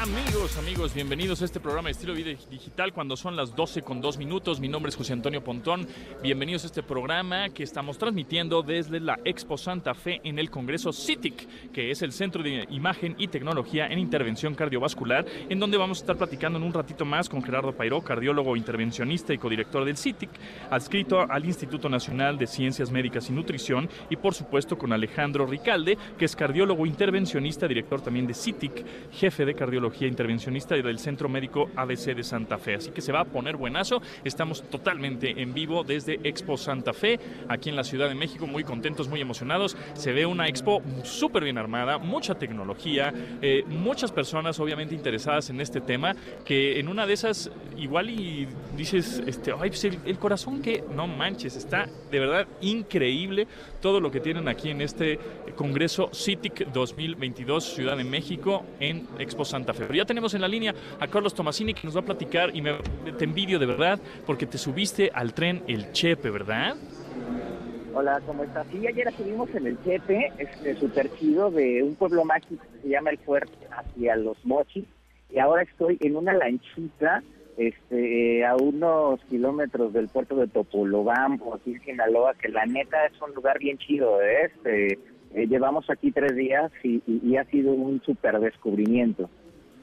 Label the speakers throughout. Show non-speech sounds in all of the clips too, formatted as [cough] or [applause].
Speaker 1: Amigos, amigos, bienvenidos a este programa de estilo vida digital cuando son las 12 con 2 minutos. Mi nombre es José Antonio Pontón. Bienvenidos a este programa que estamos transmitiendo desde la Expo Santa Fe en el Congreso CITIC, que es el Centro de Imagen y Tecnología en Intervención Cardiovascular, en donde vamos a estar platicando en un ratito más con Gerardo Pairó, cardiólogo intervencionista y codirector del CITIC, adscrito al Instituto Nacional de Ciencias Médicas y Nutrición, y por supuesto con Alejandro Ricalde, que es cardiólogo intervencionista, director también de CITIC, jefe de cardiología intervencionista del Centro Médico ABC de Santa Fe. Así que se va a poner buenazo. Estamos totalmente en vivo desde Expo Santa Fe, aquí en la Ciudad de México, muy contentos, muy emocionados. Se ve una expo súper bien armada, mucha tecnología, eh, muchas personas obviamente interesadas en este tema, que en una de esas igual y dices, este, pues el, corazón que no manches, está de verdad increíble todo lo que tienen aquí en este Congreso CITIC 2022 Ciudad de México en Expo Santa Fe. Pero ya tenemos en la línea a Carlos Tomasini que nos va a platicar y me, te envidio de verdad porque te subiste al tren El Chepe, ¿verdad?
Speaker 2: Hola, ¿cómo estás? Sí, ayer estuvimos en el Chepe, este súper chido de un pueblo mágico que se llama El Fuerte, hacia Los Mochis. Y ahora estoy en una lanchita este, a unos kilómetros del puerto de Topolobampo, aquí en Sinaloa, que la neta es un lugar bien chido, ¿eh? este, eh, llevamos aquí tres días y, y ha sido un súper descubrimiento.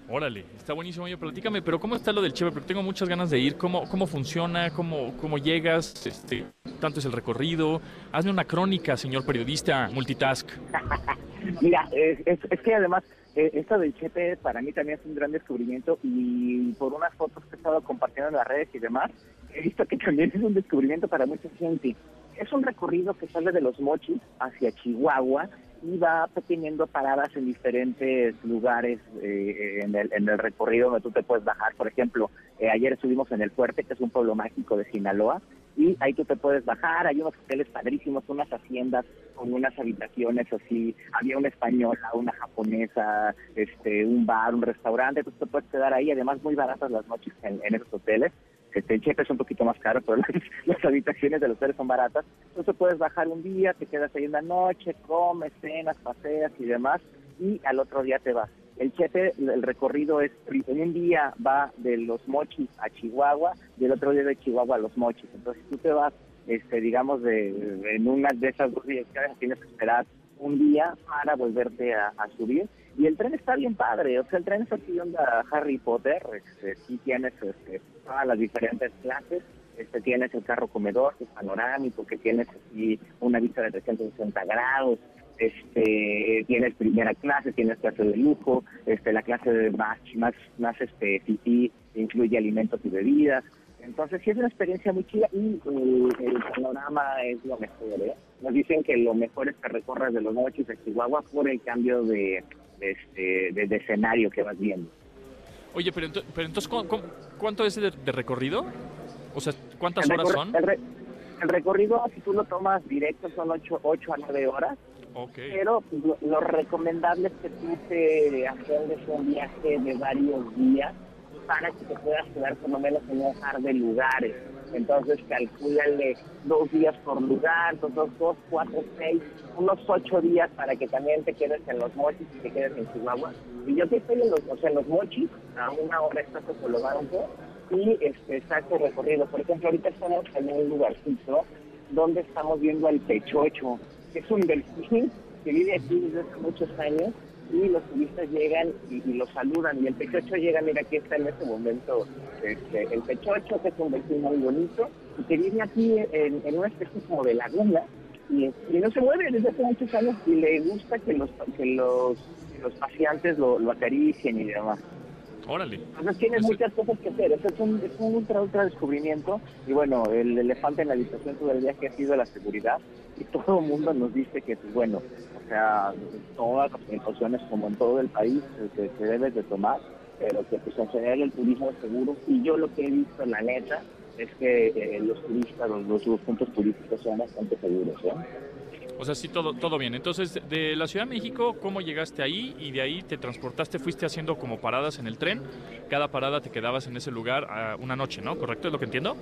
Speaker 1: Órale, está buenísimo. Oye, platícame, pero ¿cómo está lo del Chepe? Porque tengo muchas ganas de ir. ¿Cómo, cómo funciona? ¿Cómo, ¿Cómo llegas? Este, ¿Tanto es el recorrido? Hazme una crónica, señor periodista multitask. [laughs]
Speaker 2: Mira, es, es, que además esto del Chepe para mí también es un gran descubrimiento y por unas fotos que he estado compartiendo en las redes y demás, he visto que [laughs] también es un descubrimiento para mucha gente. Es un recorrido que sale de los mochis hacia Chihuahua y va teniendo paradas en diferentes lugares eh, en, el, en el recorrido donde tú te puedes bajar. Por ejemplo, eh, ayer estuvimos en El Fuerte, que es un pueblo mágico de Sinaloa, y ahí tú te puedes bajar, hay unos hoteles padrísimos, unas haciendas con unas habitaciones así, había una española, una japonesa, este, un bar, un restaurante, tú te puedes quedar ahí, además muy baratas las noches en, en esos hoteles. Este, el cheque es un poquito más caro, pero [laughs] las, habitaciones de los hoteles son baratas. Entonces puedes bajar un día, te quedas ahí en la noche, comes, cenas, paseas y demás, y al otro día te vas. El chepe, el recorrido es, en un día va de los mochis a Chihuahua y el otro día de Chihuahua a los mochis. Entonces tú te vas, este, digamos, de, en una de esas dos direcciones tienes que esperar un día para volverte a, subir. Y el tren está bien padre, o sea, el tren es así onda Harry Potter, este, sí tienes este, todas las diferentes clases, este, tienes el carro comedor, que es panorámico, que tienes así una vista de 360 grados, este, tienes primera clase, tienes clase de lujo, este, la clase de más, más, más este, incluye alimentos y bebidas, entonces sí es una experiencia muy chida y el panorama es lo mejor. ¿eh? Nos dicen que lo mejor es que recorras de los mochis a Chihuahua por el cambio de, este, de, escenario que vas viendo.
Speaker 1: Oye, pero, pero entonces, ¿cuánto es de, recorrido? O sea, ¿cuántas horas son?
Speaker 2: El, recorrido, si tú lo tomas directo, son 8, 8 a 9 horas. Okay. Pero lo, lo, recomendable es que tú te hagas un viaje de varios días para que te puedas quedar por lo menos en un par de lugares. Entonces calculale dos días por lugar, dos, dos, cuatro, seis, unos ocho días para que también te quedes en los mochis y te quedes en Chihuahua. Y yo que estoy en los, o sea, en los mochis, a una hora estás poco y este, saco recorrido. Por ejemplo, ahorita estamos en un lugarcito donde estamos viendo al Pechocho, que es un delfín que vive aquí desde hace muchos años y los turistas llegan y, los saludan y el pechocho llega, mira aquí está en este momento este, el pechocho que es un vecino muy bonito y que vive aquí en, una especie como de laguna y, no se mueve desde hace muchos años y le gusta que los que los, los paseantes lo, lo acaricien y demás.
Speaker 1: Órale.
Speaker 2: Entonces tienes muchas cosas que hacer. es un, es un ultra, ultra descubrimiento. Y bueno, el elefante en la habitación todo el que ha sido la seguridad. Y todo el mundo nos dice que, pues bueno, o sea, todas las precauciones como en todo el país que se debe de tomar, pero que pues en general el turismo es seguro. Y yo lo que he visto, en la neta, es que eh, los turistas, los, los, puntos turísticos son bastante seguros. ¿eh?
Speaker 1: O sea, sí, todo, todo bien. Entonces, de la Ciudad de México, ¿cómo llegaste ahí? Y de ahí te transportaste, fuiste haciendo como paradas en el tren. Cada parada te quedabas en ese lugar una noche, ¿no? ¿Correcto? ¿Es lo que entiendo?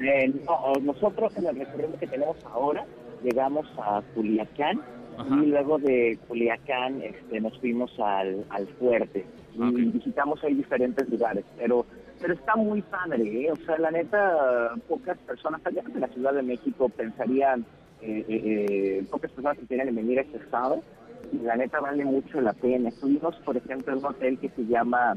Speaker 2: Eh, no, nosotros en el recorrido que tenemos ahora llegamos a Culiacán
Speaker 1: Ajá.
Speaker 2: y luego de Culiacán este, nos fuimos al, al fuerte y visitamos ahí diferentes lugares, pero pero está muy padre, ¿eh? o sea, la neta, pocas personas, allá en la Ciudad de México pensarían, eh, eh, eh, pocas personas que quieren venir a este estado, y la neta vale mucho la pena. Estuvimos, por ejemplo, en un hotel que se llama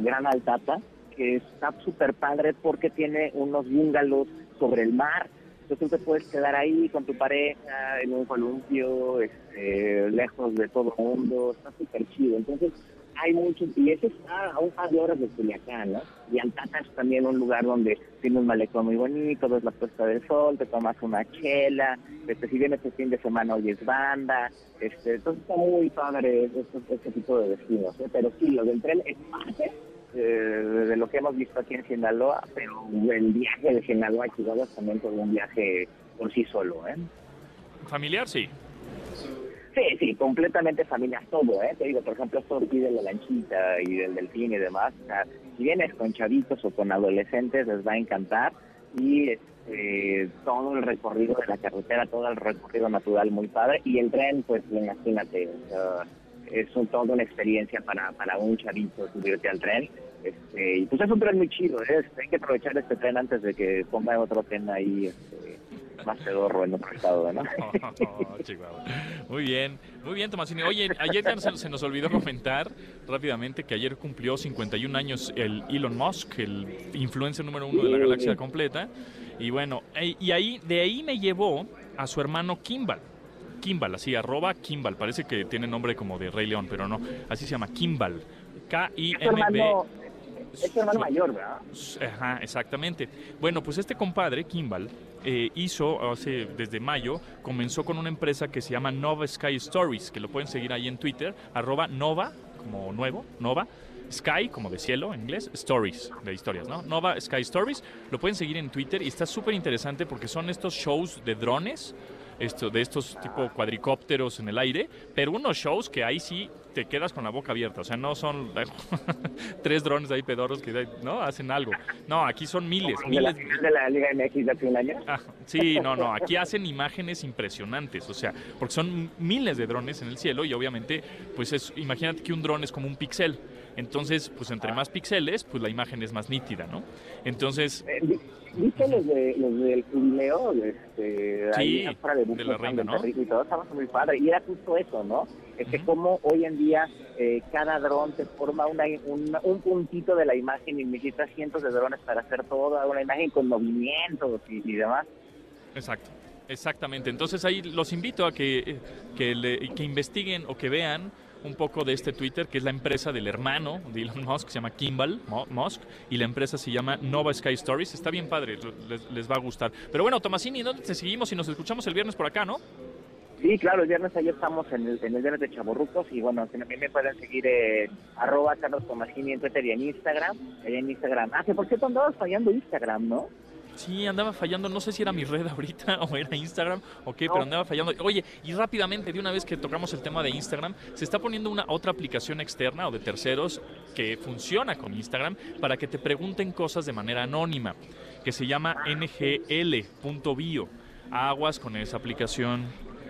Speaker 2: Gran Altata, que está súper padre porque tiene unos bungalows sobre el mar. Entonces tú te puedes quedar ahí con tu pareja, en un columpio, este, lejos de todo el mundo, está súper chido. Entonces hay muchos, y ese está a un par de horas de Culiacán, ¿no? Y Altata es también un lugar donde tiene un malecón muy bonito, ves la puesta del sol, te tomas una chela, este, si vienes el fin de semana oyes banda, este, entonces está muy padre este, este tipo de destinos, ¿eh? pero sí, lo del tren es parte eh, de lo que hemos visto aquí en Sinaloa, pero el viaje de Sinaloa a Chihuahua también todo un viaje por sí solo, ¿eh?
Speaker 1: Familiar, sí.
Speaker 2: Sí, sí, completamente familiar todo, ¿eh? Te digo, por ejemplo, esto aquí de la lanchita y del delfín y demás, o sea, si vienes con chavitos o con adolescentes les va a encantar y este, todo el recorrido de la carretera, todo el recorrido natural muy padre y el tren, pues imagínate, sea, es un, toda una experiencia para, para un chavito subirte al tren. Este, y pues es un tren muy chido, ¿eh? Este, hay que aprovechar este tren antes de que ponga otro tren ahí este, más pedorro en otro estado, ¿no? [laughs]
Speaker 1: Oh, Chihuahua. Muy bien, muy bien, Tomasini. Oye, ayer ya se, se nos olvidó comentar rápidamente que ayer cumplió 51 años el Elon Musk, el influencer número uno de la galaxia completa. Y bueno, y ahí de ahí me llevó a su hermano Kimball. Kimball, así, arroba Kimball. Parece que tiene nombre como de Rey León, pero no. Así se llama Kimball. K-I-M-B.
Speaker 2: Es tu hermano mayor, ¿verdad?
Speaker 1: Ajá, exactamente. Bueno, pues este compadre, Kimball, eh, hizo hace desde mayo, comenzó con una empresa que se llama Nova Sky Stories, que lo pueden seguir ahí en Twitter, arroba Nova, como nuevo, Nova. Sky, como de cielo en inglés, Stories, de historias, ¿no? Nova Sky Stories, lo pueden seguir en Twitter y está súper interesante porque son estos shows de drones, de estos tipo cuadricópteros en el aire, pero unos shows que ahí sí te quedas con la boca abierta, o sea, no son [laughs] tres drones ahí pedorros que no hacen algo. No, aquí son miles,
Speaker 2: de la
Speaker 1: miles.
Speaker 2: de la Liga MX de hace un año.
Speaker 1: Ah, sí, no, no, aquí hacen imágenes impresionantes, o sea, porque son miles de drones en el cielo y obviamente, pues es, imagínate que un dron es como un pixel, entonces, pues entre más píxeles, pues la imagen es más nítida, ¿no? Entonces,
Speaker 2: Eh, vi- ¿Viste los, de, los del jubileo? Este,
Speaker 1: Sí,
Speaker 2: ahí afuera de,
Speaker 1: de la reina, ¿no?
Speaker 2: Y todo estaba muy padre. Y era justo eso, ¿no? Es que
Speaker 1: Ujú.
Speaker 2: como hoy en día eh, cada dron te forma una, una- un puntito de la imagen y necesitas cientos de drones para hacer toda una imagen con movimientos y, y demás.
Speaker 1: Exacto, exactamente. Entonces ahí los invito a que, que, le- que investiguen o que vean un poco de este Twitter, que es la empresa del hermano de Elon Musk, se llama Kimball Musk, y la empresa se llama Nova Sky Stories. Está bien padre, les, les va a gustar. Pero bueno, Tomasini, ¿dónde te seguimos y nos escuchamos el viernes por acá, no?
Speaker 2: Sí, claro, el viernes ayer estamos en el, en el viernes de Chaborrucos y bueno, también me pueden seguir en arroba Carlos en Twitter y en Instagram. En Instagram. Ah, que por cierto andabas fallando Instagram, ¿no?
Speaker 1: Sí, andaba fallando, no sé si era mi red ahorita [laughs] o era Instagram o qué,
Speaker 2: No.
Speaker 1: pero andaba fallando. Oye, y rápidamente, de una vez que tocamos el tema de Instagram, se está poniendo una otra aplicación externa o de terceros que funciona con Instagram para que te pregunten cosas de manera anónima, que se llama ngl.bio. Aguas con esa aplicación.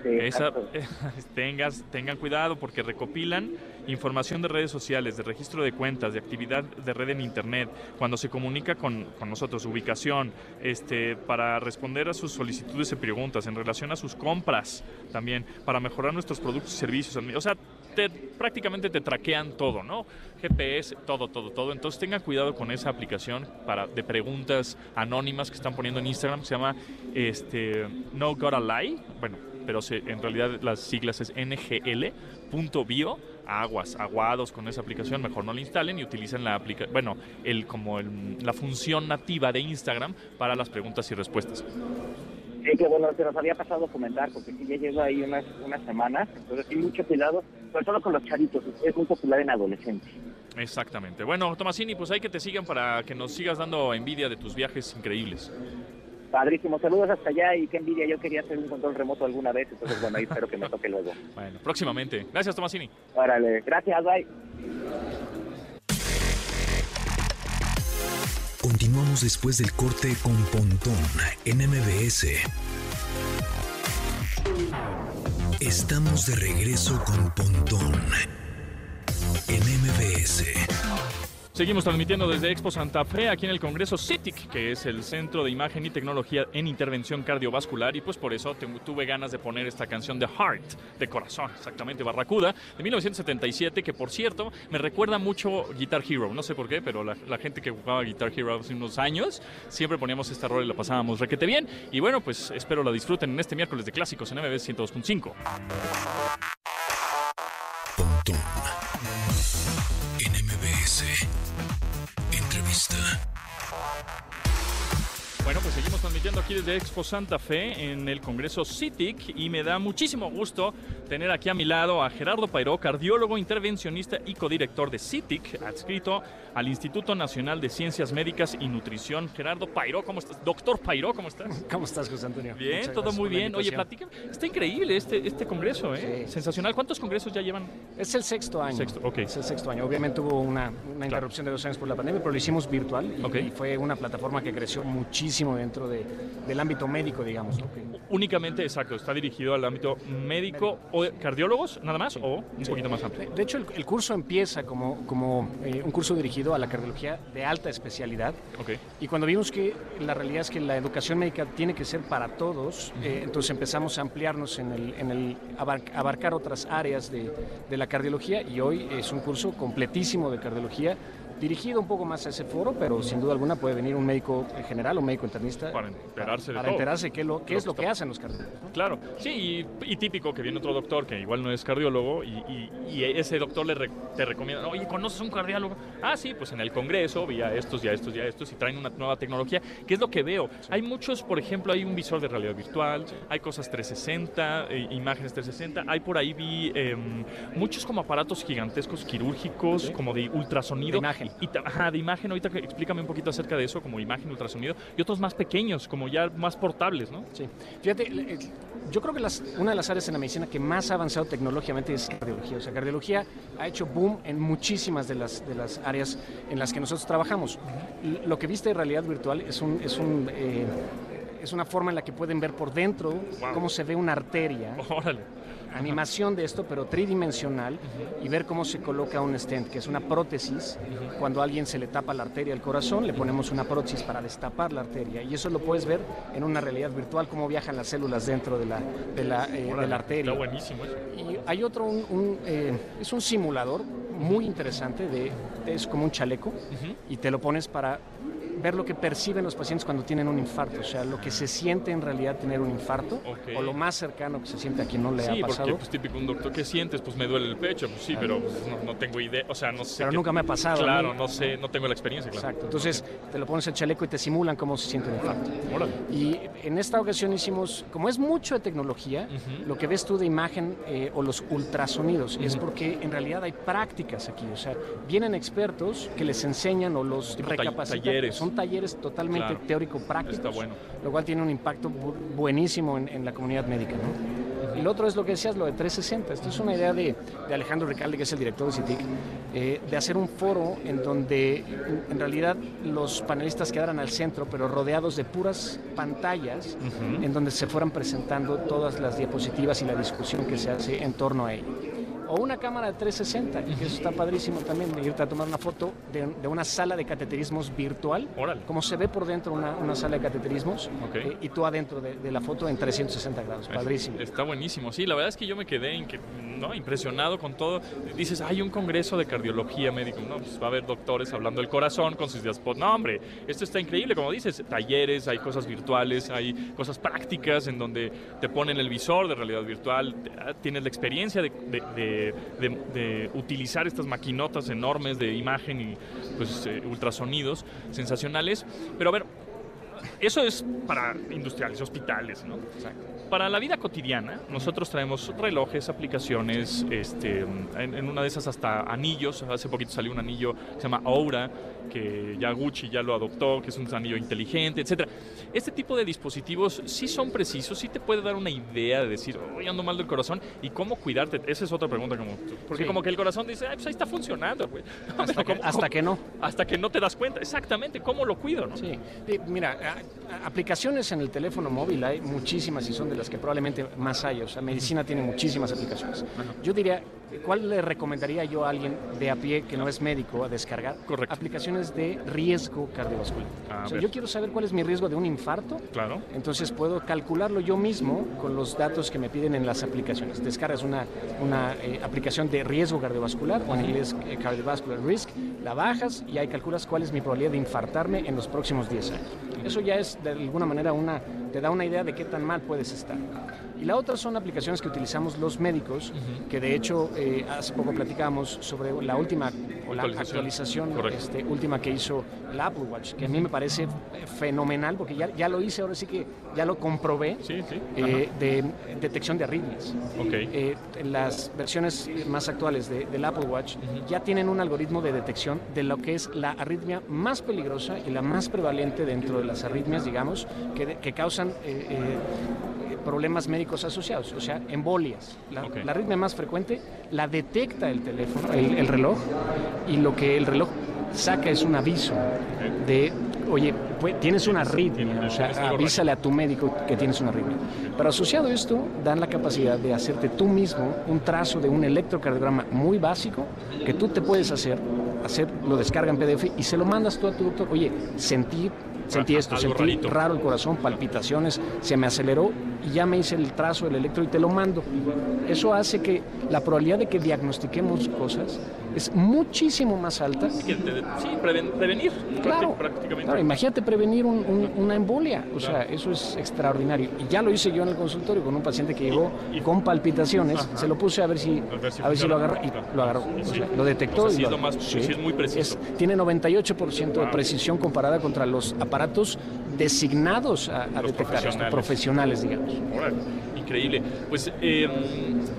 Speaker 1: Esa, [laughs] tengas, tengan cuidado porque recopilan información de redes sociales, de registro de cuentas, de actividad de red en Internet, cuando se comunica con, con nosotros, ubicación, este, para responder a sus solicitudes y preguntas, en relación a sus compras también, para mejorar nuestros productos y servicios. O sea, te- prácticamente te traquean todo, ¿no? GPS, todo, todo, todo. Entonces tengan cuidado con esa aplicación para, de preguntas anónimas que están poniendo en Instagram, que se llama este, No Gotta Lie. Bueno, pero se- en realidad las siglas es ngl.bio. Aguas, aguados con esa aplicación, mejor no la instalen y utilicen la aplica bueno, el, como el- la función nativa de Instagram para las preguntas y respuestas.
Speaker 2: Sí, que bueno, se nos había pasado a comentar, porque sí ya llevo ahí unas, unas semanas, entonces sí, mucho cuidado, sobre todo con los chavitos, es muy popular en adolescentes.
Speaker 1: Exactamente. Bueno, Tomasini, pues hay que te sigan para que nos sigas dando envidia de tus viajes increíbles.
Speaker 2: Padrísimo, saludos hasta allá y qué envidia, yo quería hacer un control remoto alguna vez, entonces bueno, ahí [laughs] espero que me toque luego.
Speaker 1: Bueno, próximamente. Gracias, Tomasini.
Speaker 2: Órale, gracias, bye.
Speaker 3: Continuamos después del corte con Pontón en MBS. Estamos de regreso con Pontón en MBS.
Speaker 1: Seguimos transmitiendo desde Expo Santa Fe, aquí en el Congreso CITIC, que es el Centro de Imagen y Tecnología en Intervención Cardiovascular, y pues por eso tuve ganas de poner esta canción de Heart, de corazón, exactamente, Barracuda, de 1977, que por cierto me recuerda mucho Guitar Hero, no sé por qué, pero la, gente que jugaba Guitar Hero hace unos años, siempre poníamos este rol y la pasábamos requete bien, y bueno, pues espero la disfruten en este miércoles de clásicos en MBS 102.5.
Speaker 3: Pontón en MBS. Entrevista.
Speaker 1: Bueno, pues seguimos transmitiendo aquí desde Expo Santa Fe en el Congreso CITIC y me da muchísimo gusto tener aquí a mi lado a Gerardo Pairó, cardiólogo, intervencionista y codirector de CITIC, adscrito al Instituto Nacional de Ciencias Médicas y Nutrición. Gerardo Pairó, ¿cómo estás? Doctor Pairó, ¿cómo estás? [laughs]
Speaker 4: ¿Cómo estás, José Antonio?
Speaker 1: Bien,
Speaker 4: Muchas
Speaker 1: todo muy bien. Oye, platícame. Está increíble este, este congreso, ¿eh?
Speaker 4: Sí.
Speaker 1: Sensacional. ¿Cuántos congresos ya llevan?
Speaker 4: Es el sexto año.
Speaker 1: Sexto, ok.
Speaker 4: Es el sexto año. Obviamente hubo una, una interrupción de dos años por la pandemia, pero lo hicimos virtual y,
Speaker 1: Ok.
Speaker 4: y fue una plataforma que creció muchísimo dentro de, del ámbito médico, digamos. ¿no?
Speaker 1: Únicamente, exacto, está dirigido al ámbito médico o de cardiólogos, nada más, o un
Speaker 4: Sí.
Speaker 1: poquito más amplio.
Speaker 4: De, hecho, el, el curso empieza como, como eh, un curso dirigido a la cardiología de alta especialidad.
Speaker 1: Ok.
Speaker 4: Y cuando vimos que la realidad es que la educación médica tiene que ser para todos, eh, entonces empezamos a ampliarnos en el, en el abar- abarcar otras áreas de, de la cardiología y hoy es un curso completísimo de cardiología dirigido un poco más a ese foro, pero sin duda alguna puede venir un médico general, un médico internista
Speaker 1: Para enterarse de
Speaker 4: para
Speaker 1: todo.
Speaker 4: enterarse qué, lo, qué
Speaker 1: Lo
Speaker 4: es lo
Speaker 1: que
Speaker 4: hacen los cardiólogos. ¿no?
Speaker 1: Claro, sí, y, y típico que viene otro doctor que igual no es cardiólogo y, y- y ese doctor le re- te recomienda, oye, ¿conoces un cardiólogo? Ah, sí, pues en el congreso vi a estos y a estos y a estos y traen una nueva tecnología, que es lo que veo. Hay muchos, por ejemplo, hay un visor de realidad virtual, hay cosas 360, eh, imágenes 360, hay por ahí vi em, muchos como aparatos gigantescos quirúrgicos,
Speaker 4: Sí.
Speaker 1: como de ultrasonido.
Speaker 4: De imagen.
Speaker 1: Y, ajá, de imagen, ahorita que- explícame un poquito acerca de eso, como imagen, ultrasonido, y otros más pequeños, como ya más portables, ¿no?
Speaker 4: Sí. Fíjate, eh, yo creo que las- una de las áreas en la medicina que más ha avanzado tecnológicamente es cardiología. O sea, cardiología ha hecho boom en muchísimas de las, de las áreas en las que nosotros trabajamos. Lo que viste de realidad virtual es un... Es un eh, es una forma en la que pueden ver por dentro
Speaker 1: Wow.
Speaker 4: cómo se ve una arteria,
Speaker 1: Órale.
Speaker 4: animación de esto, pero tridimensional, y ver cómo se coloca un stent, que es una prótesis. Cuando a alguien se le tapa la arteria del corazón, le ponemos una prótesis para destapar la arteria, y eso lo puedes ver en una realidad virtual, cómo viajan las células dentro de la, de la, eh, de
Speaker 1: Órale,
Speaker 4: la arteria.
Speaker 1: Está buenísimo eso.
Speaker 4: Y hay otro, un, un, eh, es un simulador muy interesante, de, es como un chaleco, y te lo pones para ver lo que perciben los pacientes cuando tienen un infarto, o sea, lo que se siente en realidad tener un infarto,
Speaker 1: Ok.
Speaker 4: o lo más cercano que se siente a quien no le
Speaker 1: Sí,
Speaker 4: ha
Speaker 1: porque
Speaker 4: pasado.
Speaker 1: pues típico un doctor, ¿qué sientes? Pues me duele el pecho, pues sí, pero pues, no, no tengo idea, o sea, no sé.
Speaker 4: Pero
Speaker 1: qué-
Speaker 4: nunca me ha pasado,
Speaker 1: Claro,
Speaker 4: ¿no?
Speaker 1: sé, no tengo la experiencia, claro.
Speaker 4: Exacto, entonces te lo pones el chaleco y te simulan cómo se siente un infarto.
Speaker 1: Órale.
Speaker 4: Y en esta ocasión hicimos, como es mucho de tecnología,
Speaker 1: Ujú.
Speaker 4: lo que ves tú de imagen eh, o los ultrasonidos es porque en realidad hay prácticas aquí, o sea, vienen expertos que les enseñan o los recapacitan.
Speaker 1: talleres.
Speaker 4: Son talleres totalmente
Speaker 1: Claro.
Speaker 4: teórico-prácticos,
Speaker 1: bueno.
Speaker 4: lo cual tiene un impacto bu- buenísimo en, en la comunidad médica. ¿no? Lo otro es lo que decías, lo de 360. Esto es una idea de, de Alejandro Ricalde, que es el director de CITIC, eh, de hacer un foro en donde en- realidad los panelistas quedaran al centro, pero rodeados de puras pantallas, en donde se fueran presentando todas las diapositivas y la discusión que se hace en torno a ello. O una cámara de 360, que eso está padrísimo también, de irte a tomar una foto de, de una sala de cateterismos virtual,
Speaker 1: Órale.
Speaker 4: como se ve por dentro una, una sala de cateterismos,
Speaker 1: Ok.
Speaker 4: eh, y tú adentro de, de la foto en 360 grados. Padrísimo.
Speaker 1: Está buenísimo. Sí, la verdad es que yo me quedé en que, ¿no? impresionado con todo. Dices, hay un congreso de cardiología médico. No, pues va a haber doctores hablando del corazón con sus diapositivas. No, hombre, esto está increíble. Como dices, talleres, hay cosas virtuales, hay cosas prácticas en donde te ponen el visor de realidad virtual. ah, Tienes la experiencia de, de- de- de- de utilizar estas maquinotas enormes de imagen y pues, eh, ultrasonidos sensacionales. Pero a ver, eso es para industriales, hospitales, ¿no? Para la vida cotidiana, nosotros traemos relojes, aplicaciones, este, en, en una de esas hasta anillos. Hace poquito salió un anillo que se llama Aura, que ya Gucci ya lo adoptó, que es un anillo inteligente, etcétera. Este tipo de dispositivos sí son precisos, sí te puede dar una idea de decir, hoy ando mal del corazón y cómo cuidarte. Esa es otra pregunta, como, porque
Speaker 4: Sí.
Speaker 1: como que el corazón dice, Ay, pues ahí está funcionando, güey. [laughs]
Speaker 4: Hasta que,
Speaker 1: ¿Cómo-
Speaker 4: hasta
Speaker 1: cómo-
Speaker 4: que no.
Speaker 1: Hasta que no te das cuenta, exactamente, cómo lo cuido, ¿no?
Speaker 4: Sí, mira, aplicaciones en el teléfono móvil hay muchísimas y son de las que probablemente más hay. O sea, medicina tiene muchísimas aplicaciones. Yo diría, ¿cuál le recomendaría yo a alguien de a pie que no es médico a descargar?
Speaker 1: Correcto.
Speaker 4: Aplicaciones de riesgo cardiovascular. O sea, yo quiero saber cuál es mi riesgo de un infarto.
Speaker 1: Claro.
Speaker 4: Entonces puedo calcularlo yo mismo con los datos que me piden en las aplicaciones. Descargas una, una eh, aplicación de riesgo cardiovascular o en inglés eh, cardiovascular risk, la bajas y ahí calculas cuál es mi probabilidad de infartarme en los próximos 10 años. Eso ya es de alguna manera una, te da una idea de qué tan mal puedes estar. Y la otra son aplicaciones que utilizamos los médicos, que de hecho eh, hace poco platicamos sobre la última la
Speaker 1: Actualización.
Speaker 4: este, última que hizo el Apple Watch, que a mí me parece fenomenal porque ya, ya lo hice, ahora sí que ya lo comprobé,
Speaker 1: Sí, sí.
Speaker 4: eh, de detección de arritmias.
Speaker 1: Ajá. Ok.
Speaker 4: Eh, las versiones más actuales de- del Apple Watch ya tienen un algoritmo de detección de lo que es la arritmia más peligrosa y la más prevalente dentro de las arritmias, digamos, que, de- que causan eh, eh, problemas médicos asociados, o sea, embolias. La,
Speaker 1: Ok.
Speaker 4: la arritmia más frecuente la detecta el teléfono, el, el reloj, y lo que el reloj saca es un aviso de, oye, pues, tienes una arritmia, o sea, avísale a tu médico que tienes una arritmia. Pero asociado a esto, dan la capacidad de hacerte tú mismo un trazo de un electrocardiograma muy básico que tú te puedes hacer, hacer lo descarga en PDF y se lo mandas tú a tu doctor. Oye, sentí, sentí esto, sentí
Speaker 1: rarito.
Speaker 4: raro el corazón, palpitaciones, se me aceleró y ya me hice el trazo del electro y te lo mando. Eso hace que la probabilidad de que diagnostiquemos cosas es muchísimo más alta
Speaker 1: sí, preven- prevenir
Speaker 4: Claro,
Speaker 1: prácti- prácticamente.
Speaker 4: claro, imagínate prevenir un- un- una embolia, o sea, eso es extraordinario. Y ya lo hice yo en el consultorio con un paciente que llegó
Speaker 1: Y- y-
Speaker 4: con palpitaciones,
Speaker 1: Ajá.
Speaker 4: se lo puse a ver si,
Speaker 1: A ver si
Speaker 4: a ver si lo agarró y lo agarró,
Speaker 1: Sí,
Speaker 4: o
Speaker 1: sí.
Speaker 4: sea, lo detectó.
Speaker 1: O sea,
Speaker 4: y lo
Speaker 1: es lo
Speaker 4: agarró.
Speaker 1: más- sí es muy preciso.
Speaker 4: tiene 98% de precisión comparada contra los aparatos designados a, a
Speaker 1: Los
Speaker 4: detectar esto,
Speaker 1: profesionales.
Speaker 4: digamos.
Speaker 1: Increíble. Pues, eh,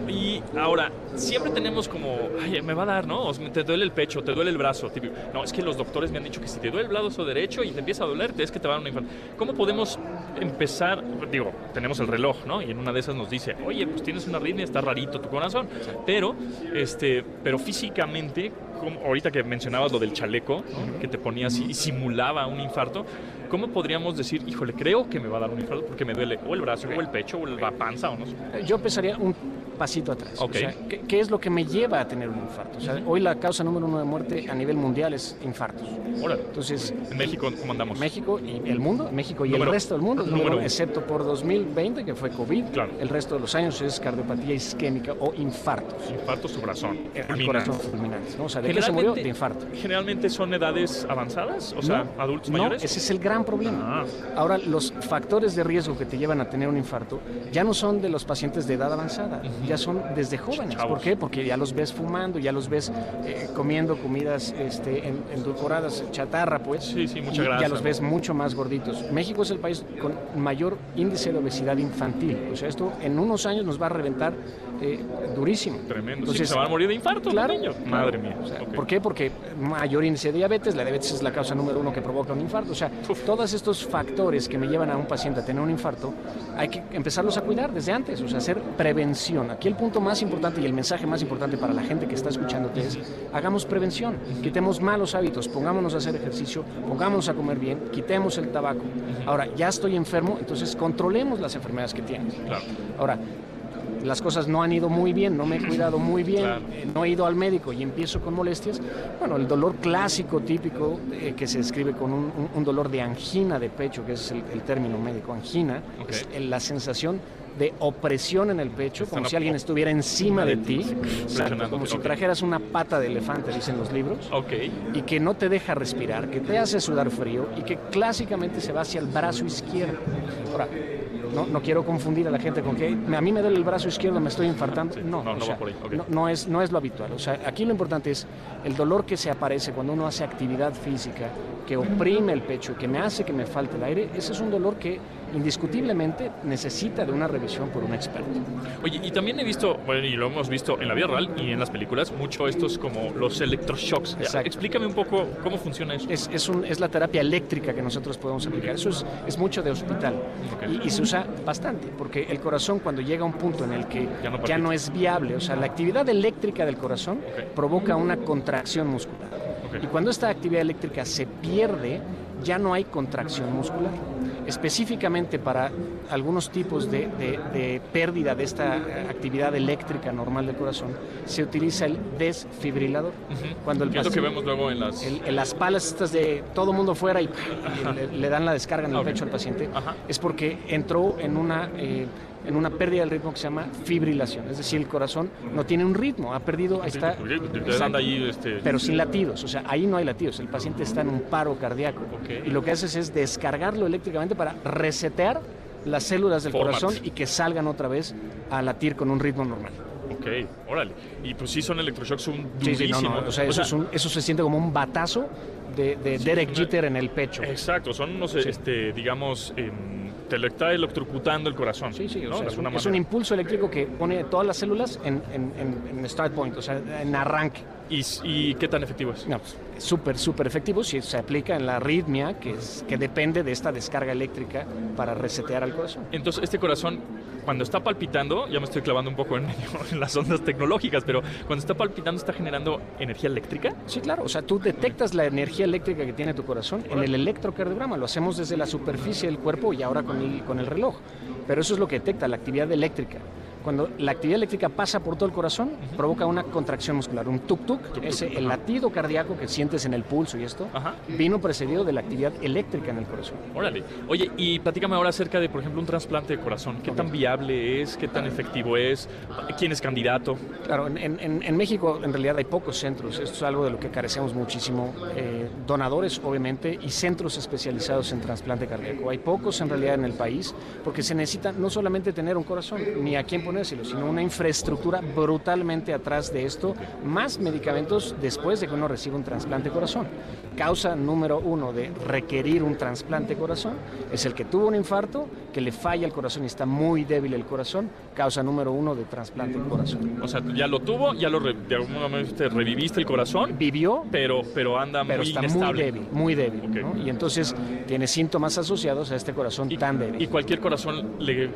Speaker 1: y ahora, siempre tenemos como, ay, me va a dar, ¿no? O sea, te duele el pecho, te duele el brazo. típico. No, es que los doctores me han dicho que si te duele el brazo derecho y te empieza a doler, es que te va a dar una infarto. ¿Cómo podemos empezar? Digo, tenemos el reloj, ¿no? Y en una de esas nos dice, oye, pues tienes una arritmia, está rarito tu corazón. Pero, este, pero físicamente, como ahorita que mencionabas lo del chaleco, que te ponías y simulaba un infarto, ¿cómo podríamos decir, híjole, creo que me va a dar un infarto porque me duele o el brazo, o el pecho, o la panza, o no sé?
Speaker 4: Yo empezaría un pasito atrás.
Speaker 1: Ok.
Speaker 4: O sea, ¿qué, qué es lo que me lleva a tener un infarto? O sea, hoy la causa número uno de muerte a nivel mundial es infartos.
Speaker 1: Órale.
Speaker 4: Entonces,
Speaker 1: En México, ¿cómo andamos?
Speaker 4: México y el mundo, México y
Speaker 1: Número-
Speaker 4: el resto del mundo,
Speaker 1: número
Speaker 4: excepto por 2020 que fue COVID.
Speaker 1: Claro.
Speaker 4: El resto de los años es cardiopatía isquémica o infartos.
Speaker 1: Infarto su corazón.
Speaker 4: El
Speaker 1: fulminante.
Speaker 4: corazón fulminante, ¿no? O sea, ¿de qué se murió? De infarto.
Speaker 1: Generalmente son edades avanzadas, o sea,
Speaker 4: No,
Speaker 1: adultos
Speaker 4: no,
Speaker 1: mayores.
Speaker 4: ese es el gran problema.
Speaker 1: Ah.
Speaker 4: Ahora, los factores de riesgo que te llevan a tener un infarto ya no son de los pacientes de edad avanzada, ya son desde jóvenes. ¿Por qué? Porque ya los ves fumando, ya los ves eh, comiendo comidas este, en- endulcoradas, chatarra, pues.
Speaker 1: Sí, sí, mucha
Speaker 4: y
Speaker 1: grasa,
Speaker 4: Ya los ves mucho más gorditos. México es el país con mayor índice de obesidad infantil. O sea, esto en unos años nos va a reventar eh, durísimo.
Speaker 1: Tremendo.
Speaker 4: Entonces,
Speaker 1: sí, se van a morir de infarto
Speaker 4: Claro.
Speaker 1: Madre mía.
Speaker 4: O sea,
Speaker 1: Ok.
Speaker 4: ¿Por qué? Porque mayor índice de diabetes, la diabetes es la causa número uno que provoca un infarto. O sea,
Speaker 1: Uf.
Speaker 4: todos estos factores que me llevan a un paciente a tener un infarto, hay que empezarlos a cuidar desde antes, o sea, hacer prevención. Aquí el punto más importante y el mensaje más importante para la gente que está escuchándote es, hagamos prevención, quitemos malos hábitos, pongámonos a hacer ejercicio, pongámonos a comer bien, quitemos el tabaco. Ahora, ya estoy enfermo, entonces controlemos las enfermedades que tienes.
Speaker 1: Claro.
Speaker 4: Ahora, las cosas no han ido muy bien, no me he cuidado muy bien,
Speaker 1: Claro.
Speaker 4: eh, no he ido al médico y empiezo con molestias. Bueno, el dolor clásico, típico, eh, que se describe con un, un- dolor de angina de pecho, que es el, el término médico, angina,
Speaker 1: Ok.
Speaker 4: es el- la sensación de opresión en el pecho,
Speaker 1: Están
Speaker 4: como si alguien estuviera encima de ti, Exacto,
Speaker 1: presionándote,
Speaker 4: como si trajeras una pata de elefante, dicen los libros
Speaker 1: Ok.
Speaker 4: y que no te deja respirar, que te hace sudar frío y que clásicamente se va hacia el brazo izquierdo. Ahora, No, no quiero confundir a la gente con que a mí me duele el brazo izquierdo, me estoy infartando.
Speaker 1: Sí,
Speaker 4: no,
Speaker 1: no,
Speaker 4: sea, no, no es, no es lo habitual. O sea, aquí lo importante es el dolor que se aparece cuando uno hace actividad física, que oprime el pecho, que me hace que me falte el aire. Ese es un dolor que indiscutiblemente necesita de una revisión por un experto.
Speaker 1: Oye, y también he visto, bueno, y lo hemos visto en la vida real y en las películas, mucho estos como los electroshocks.
Speaker 4: Exacto.
Speaker 1: Explícame un poco cómo funciona eso.
Speaker 4: Es, es, un- es la terapia eléctrica que nosotros podemos aplicar. Eso es, es mucho de hospital y, y se usa bastante porque el corazón cuando llega a un punto en el que
Speaker 1: Ya
Speaker 4: ya
Speaker 1: no
Speaker 4: es viable, o sea, la actividad eléctrica del corazón provoca una contracción muscular. Y cuando esta actividad eléctrica se pierde, ya no hay contracción muscular. Específicamente para algunos tipos de, de- de pérdida de esta eh, actividad eléctrica normal del corazón, se utiliza el desfibrilador. Cuando el
Speaker 1: es lo que
Speaker 4: paciente-
Speaker 1: vemos luego en las...
Speaker 4: el- el- las palas estas de todo mundo fuera y, y le, le dan la descarga en el pecho al paciente,
Speaker 1: Ajá.
Speaker 4: es porque entró en una, eh, en una pérdida del ritmo que se llama fibrilación. Es decir, el corazón no tiene un ritmo, ha perdido, está, exacto,
Speaker 1: este...
Speaker 4: pero sin latidos. O sea, ahí no hay latidos, el paciente está en un paro cardíaco. Y lo que haces es descargarlo eléctricamente para resetear las células del
Speaker 1: Format.
Speaker 4: corazón y que salgan otra vez a latir con un ritmo normal.
Speaker 1: Ok, órale. Y pues sí son electroshocks son
Speaker 4: Sí,
Speaker 1: durísimos.
Speaker 4: sí, no, no, o sea, eso, es un- eso se siente como un batazo de, de Derek Jeter en el pecho.
Speaker 1: Exacto, son unos,
Speaker 4: Sí.
Speaker 1: este, digamos, em, te lo está electrocutando el corazón.
Speaker 4: Sí, sí, o
Speaker 1: ¿no?
Speaker 4: sea,
Speaker 1: De
Speaker 4: es, un, es un impulso eléctrico que pone todas las células en, en- en- en start point, o sea, en arranque.
Speaker 1: ¿Y, y qué tan efectivo es?
Speaker 4: No, pues, es súper, súper efectivo si se aplica en la arritmia, que, es, que depende de esta descarga eléctrica para resetear al corazón.
Speaker 1: Entonces, este corazón, cuando está palpitando, ya me estoy clavando un poco en, medio [laughs] en las ondas tecnológicas, pero cuando está palpitando, ¿está generando energía eléctrica?
Speaker 4: Sí, claro, o sea, tú detectas la energía eléctrica que tiene tu corazón en el electrocardiograma, lo hacemos desde la superficie del cuerpo y ahora con el, con el reloj, pero eso es lo que detecta, la actividad eléctrica. Cuando la actividad eléctrica pasa por todo el corazón, provoca una contracción muscular, un tuk-tuk, ese el latido cardíaco que sientes en el pulso y esto,
Speaker 1: Ajá.
Speaker 4: vino precedido de la actividad eléctrica en el corazón.
Speaker 1: Órale. Oye, y platícame ahora acerca de, por ejemplo, un trasplante de corazón. ¿Qué
Speaker 4: Ok.
Speaker 1: tan viable es? ¿Qué tan efectivo es? ¿Quién es candidato?
Speaker 4: Claro, en, en- en México en realidad hay pocos centros, esto es algo de lo que carecemos muchísimo, eh, donadores obviamente y centros especializados en trasplante cardíaco. Hay pocos en realidad en el país porque se necesita no solamente tener un corazón ni a quién ponérselo, sino una infraestructura brutalmente atrás de esto, más medicamentos después de que uno recibe un trasplante de corazón. Causa número uno de requerir un trasplante de corazón es el que tuvo un infarto, que le falla el corazón y está muy débil el corazón, causa número uno de trasplante de corazón.
Speaker 1: O sea, ya lo tuvo, ya lo re- de alguna manera te reviviste el corazón,
Speaker 4: Vivió,
Speaker 1: pero, pero anda
Speaker 4: pero
Speaker 1: muy
Speaker 4: está muy
Speaker 1: inestable.
Speaker 4: débil, muy débil.
Speaker 1: Ok.
Speaker 4: ¿no? Y entonces tiene síntomas asociados a este corazón
Speaker 1: Y,
Speaker 4: tan débil.
Speaker 1: y cualquier corazón le,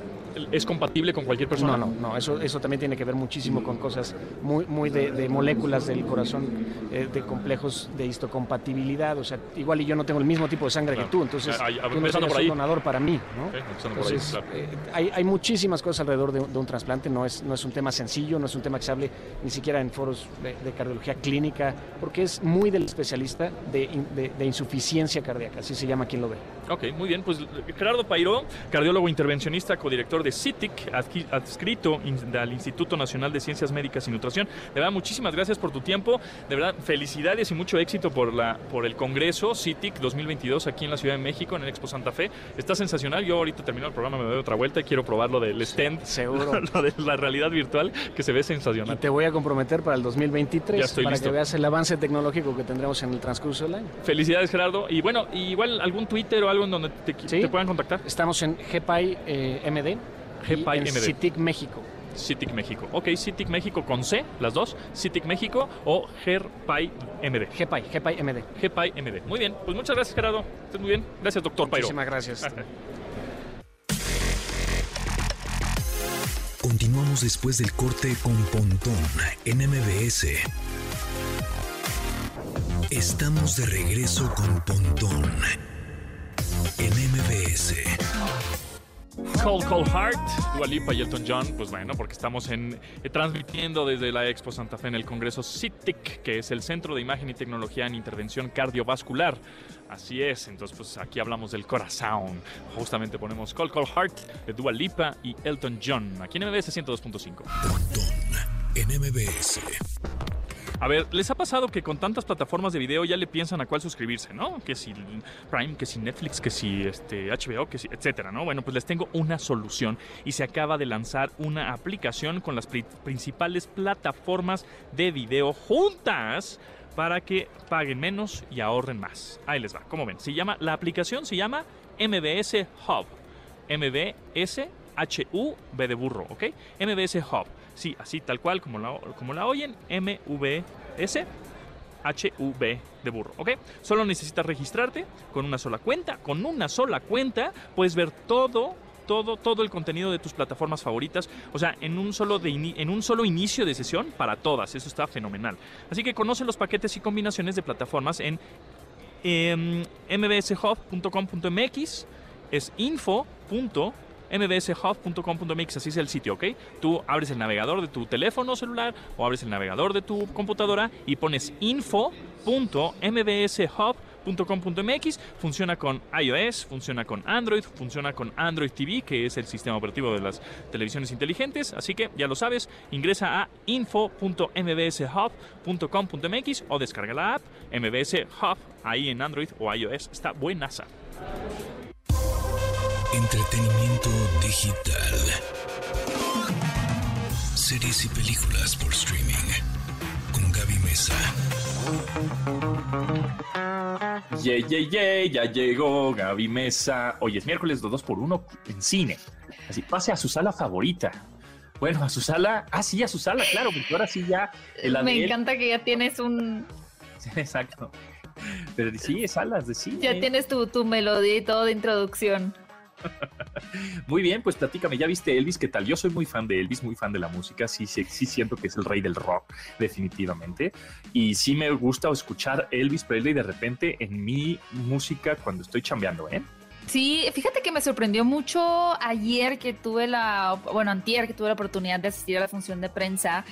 Speaker 1: es compatible con cualquier persona.
Speaker 4: No, no, no, eso, eso también tiene que ver muchísimo con cosas muy, muy de, de moléculas del corazón, eh, de complejos de histocompatibilidad. O sea, igual y yo no tengo el mismo tipo de sangre
Speaker 1: Claro.
Speaker 4: que tú, entonces
Speaker 1: ay,
Speaker 4: tú no
Speaker 1: ahí.
Speaker 4: un donador para mí. ¿no?
Speaker 1: Por ahí,
Speaker 4: Entonces,
Speaker 1: claro.
Speaker 4: eh, hay, hay muchísimas cosas alrededor de, de un trasplante, no es, no es un tema sencillo, no es un tema que se hable ni siquiera en foros de, de cardiología clínica, porque es muy del especialista de- de insuficiencia cardíaca, así se llama quien lo ve.
Speaker 1: Ok, muy bien. Pues Gerardo Pairó, cardiólogo intervencionista, codirector de CITIC, adscrito al Instituto Nacional de Ciencias Médicas y Nutrición. De verdad, muchísimas gracias por tu tiempo. De verdad, felicidades y mucho éxito por, la, por el Congreso CITIC 2022 aquí en la Ciudad de México, en el Expo Santa Fe. Está sensacional. Yo ahorita termino el programa, me doy otra vuelta y quiero probar lo del stand,
Speaker 4: Seguro. [laughs]
Speaker 1: lo de la realidad virtual, que se ve
Speaker 4: Y
Speaker 1: sensacional.
Speaker 4: te voy a comprometer para el 2023
Speaker 1: Ya estoy
Speaker 4: para
Speaker 1: listo.
Speaker 4: que veas el avance tecnológico que tendremos en el transcurso del año.
Speaker 1: Felicidades, Gerardo. Y bueno, igual algún Twitter o algo en donde te,
Speaker 4: Sí.
Speaker 1: te puedan contactar.
Speaker 4: Estamos en GPI eh, MD
Speaker 1: GPI
Speaker 4: y en
Speaker 1: MD.
Speaker 4: CITIC México.
Speaker 1: CITIC México. Ok, CITIC México con C, las dos. CITIC México o GERPAI MD.
Speaker 4: GPI, GPI MD.
Speaker 1: GERPAI MD. Muy bien, pues muchas gracias, Gerardo. Estés muy bien. Gracias, doctor Pairo.
Speaker 4: Muchísimas gracias. [laughs]
Speaker 3: Continuamos después del corte con Pontón en MBS. Estamos de regreso con Pontón en MBS.
Speaker 1: Cold Cold Heart, Dua Lipa y Elton John, pues bueno, porque estamos en, eh, transmitiendo desde la Expo Santa Fe en el Congreso CITIC, que es el Centro de Imagen y Tecnología en Intervención Cardiovascular. Así es, entonces pues aquí hablamos del corazón. Justamente ponemos Cold Cold Heart de Dua Lipa y Elton John, aquí en MBS 102.5.
Speaker 3: Pontón en MBS.
Speaker 1: A ver, ¿les ha pasado que con tantas plataformas de video ya le piensan a cuál suscribirse, ¿no? Que si Prime, que si Netflix, que si este HBO, que si etcétera, ¿no? Bueno, pues les tengo una solución y se acaba de lanzar una aplicación con las principales plataformas de video juntas para que paguen menos y ahorren más. Ahí les va, como ven, se llama la aplicación se llama MBS Hub. MBS H-U-B de burro, ¿ok? MBS Hub. Sí, así tal cual como la, como la oyen, M-V-S H-U-B de burro, ¿ok? Solo necesitas registrarte con una sola cuenta. Con una sola cuenta puedes ver todo todo, todo el contenido de tus plataformas favoritas. O sea, en un, solo de en un solo inicio de sesión para todas. Eso está fenomenal. Así que conoce los paquetes y combinaciones de plataformas en em, mbshub.com.mx. Es info mbshub.com.mx, así es el sitio, ¿ok? Tú abres el navegador de tu teléfono celular o abres el navegador de tu computadora y pones info.mbshub.com.mx. Funciona con iOS, funciona con Android, funciona con Android TV, que es el sistema operativo de las televisiones inteligentes. Así que ya lo sabes, ingresa a info.mbshub.com.mx o descarga la app MBS Hub ahí en Android o iOS. Está buenaza.
Speaker 3: Entretenimiento digital. Series y películas por streaming. Con Gaby Mesa.
Speaker 1: Yay, yay, yay, ya llegó Gaby Mesa. Hoy es miércoles de 2 por 1 en cine. Así, pase a su sala favorita. Bueno, a su sala. Ah, sí, a su sala, claro, porque ahora sí ya.
Speaker 5: Me encanta que ya tienes un.
Speaker 1: exacto. Pero sí, salas de cine.
Speaker 5: Ya tienes tu, tu melodía y todo de introducción. [laughs]
Speaker 1: Muy bien, pues platícame, ¿ya viste Elvis? ¿Qué tal? Yo soy muy fan de Elvis, muy fan de la música, sí, sí, sí siento que es el rey del rock, definitivamente. Y sí me gusta escuchar Elvis Presley de repente en mi música cuando estoy chambeando, ¿eh?
Speaker 5: Sí, fíjate que me sorprendió mucho ayer que tuve la, bueno, antier que tuve la oportunidad de asistir a la función de prensa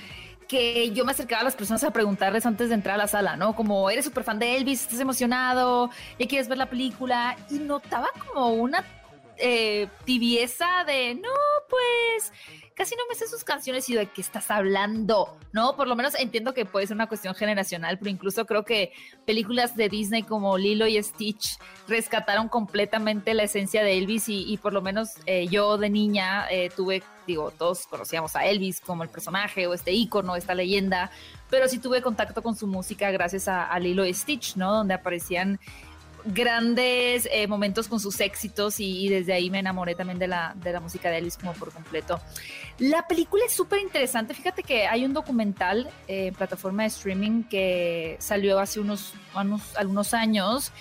Speaker 5: que yo me acercaba a las personas a preguntarles antes de entrar a la sala, ¿no? Como eres súper fan de Elvis, estás emocionado, ya quieres ver la película, y notaba como una eh, tibieza de, no, pues casi no me sé sus canciones y de qué estás hablando, ¿no? Por lo menos entiendo que puede ser una cuestión generacional, pero incluso creo que películas de Disney como Lilo y Stitch rescataron completamente la esencia de Elvis y, por lo menos eh, yo de niña eh, tuve, digo, todos conocíamos a Elvis como el personaje o este ícono, esta leyenda, pero sí tuve contacto con su música gracias a, a Lilo y Stitch, ¿no? Donde aparecían grandes eh, momentos con sus éxitos y, desde ahí me enamoré también de la, de la música de Elvis como por completo. La película es súper interesante. Fíjate que hay un documental eh, en plataforma de streaming que salió hace unos, unos, algunos años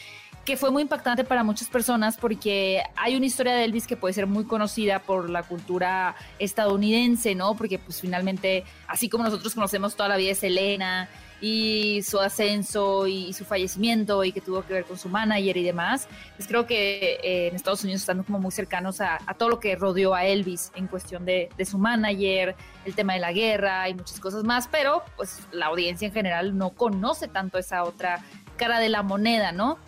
Speaker 5: que fue muy impactante para muchas personas porque hay una historia de Elvis que puede ser muy conocida por la cultura estadounidense, ¿no? Porque pues finalmente, así como nosotros conocemos toda la vida de Selena, y su ascenso y, su fallecimiento y que tuvo que ver con su manager y demás, pues creo que eh, en Estados Unidos están como muy cercanos a, todo lo que rodeó a Elvis en cuestión de, su manager, el tema de la guerra y muchas cosas más, pero pues la audiencia en general no conoce tanto esa otra cara de la moneda, ¿no?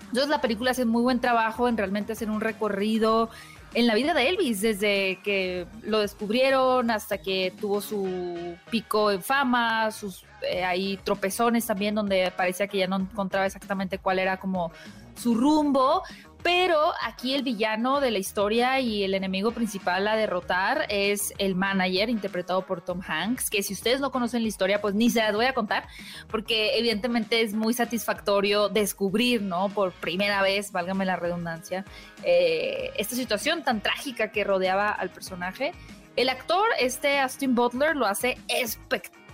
Speaker 5: Entonces la película hace muy buen trabajo en realmente hacer un recorrido en la vida de Elvis, desde que lo descubrieron hasta que tuvo su pico en fama, sus eh, hay tropezones también donde parecía que ya no encontraba exactamente cuál era como su rumbo, pero aquí el villano de la historia y el enemigo principal a derrotar es el manager interpretado por Tom Hanks, que si ustedes no conocen la historia, pues ni se las voy a contar, porque evidentemente es muy satisfactorio descubrir, ¿no? Por primera vez, válgame la redundancia, eh, esta situación tan trágica que rodeaba al personaje. El actor, este Austin Butler, lo hace espectacular.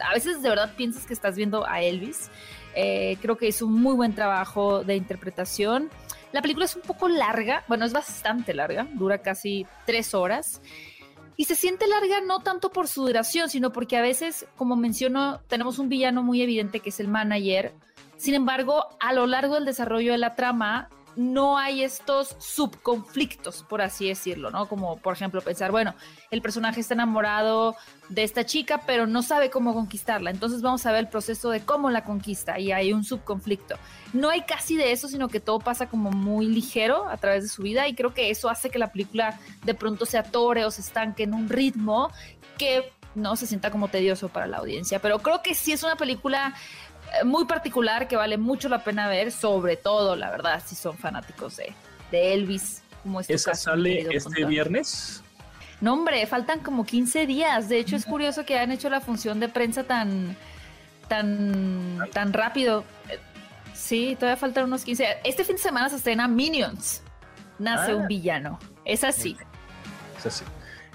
Speaker 5: A veces de verdad piensas que estás viendo a Elvis. Eh, creo que es un muy buen trabajo de interpretación. La película es un poco larga, bueno, es bastante larga, dura casi tres horas. Y se siente larga no tanto por su duración, sino porque a veces, como menciono, tenemos un villano muy evidente que es el manager. Sin embargo, a lo largo del desarrollo de la trama, no hay estos subconflictos, por así decirlo, ¿no? Como por ejemplo pensar, bueno, el personaje está enamorado de esta chica, pero no sabe cómo conquistarla. Entonces vamos a ver el proceso de cómo la conquista y hay un subconflicto. No hay casi de eso, sino que todo pasa como muy ligero a través de su vida y creo que eso hace que la película de pronto se atore o se estanque en un ritmo que no se sienta como tedioso para la audiencia. Pero creo que sí es una película muy particular que vale mucho la pena ver, sobre todo, la verdad, si son fanáticos de, de Elvis. Como es
Speaker 6: ¿Esa
Speaker 5: caso,
Speaker 6: sale este viernes?
Speaker 5: No, hombre, faltan como 15 días. De hecho, es curioso que hayan hecho la función de prensa tan, tan, tan rápido. Sí, todavía faltan unos 15 días. Este fin de semana se estrena Minions. Nace
Speaker 6: Ah.
Speaker 5: un villano. Es así.
Speaker 6: Es así.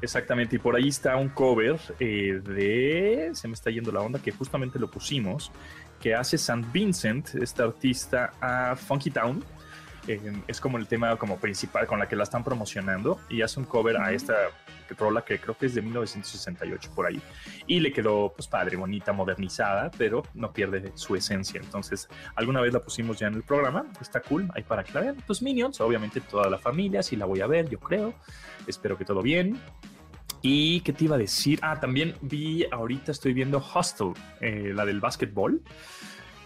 Speaker 6: Exactamente, y por ahí está un cover eh, de, se me está yendo la onda, que justamente lo pusimos, que hace St. Vincent, este artista, a Funky Town. Eh, es como el tema como principal con la que la están promocionando y hace un cover a esta rola que creo que es de 1968 por ahí y le quedó pues padre, bonita, modernizada, pero no pierde su esencia. Entonces, alguna vez la pusimos ya en el programa, está cool, ahí para que la vean. Pues Minions, obviamente toda la familia, sí la voy a ver, yo creo. Espero que todo bien. ¿Y qué te iba a decir? Ah, también vi, ahorita estoy viendo Hostel, eh, la del básquetbol.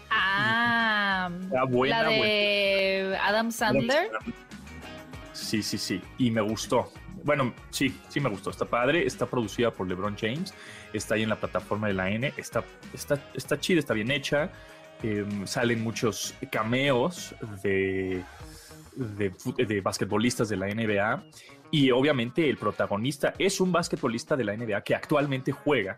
Speaker 5: Ah,
Speaker 6: Está buena,
Speaker 5: la de Adam Sandler.
Speaker 6: Sí, sí, sí. Y me gustó. Bueno, sí, sí me gustó. Está padre. Está producida por LeBron James. Está ahí en la plataforma de la N. Está, está, está chida, está bien hecha. Eh, salen muchos cameos de, de, de basquetbolistas de la NBA. Y obviamente el protagonista es un basquetbolista de la NBA que actualmente juega,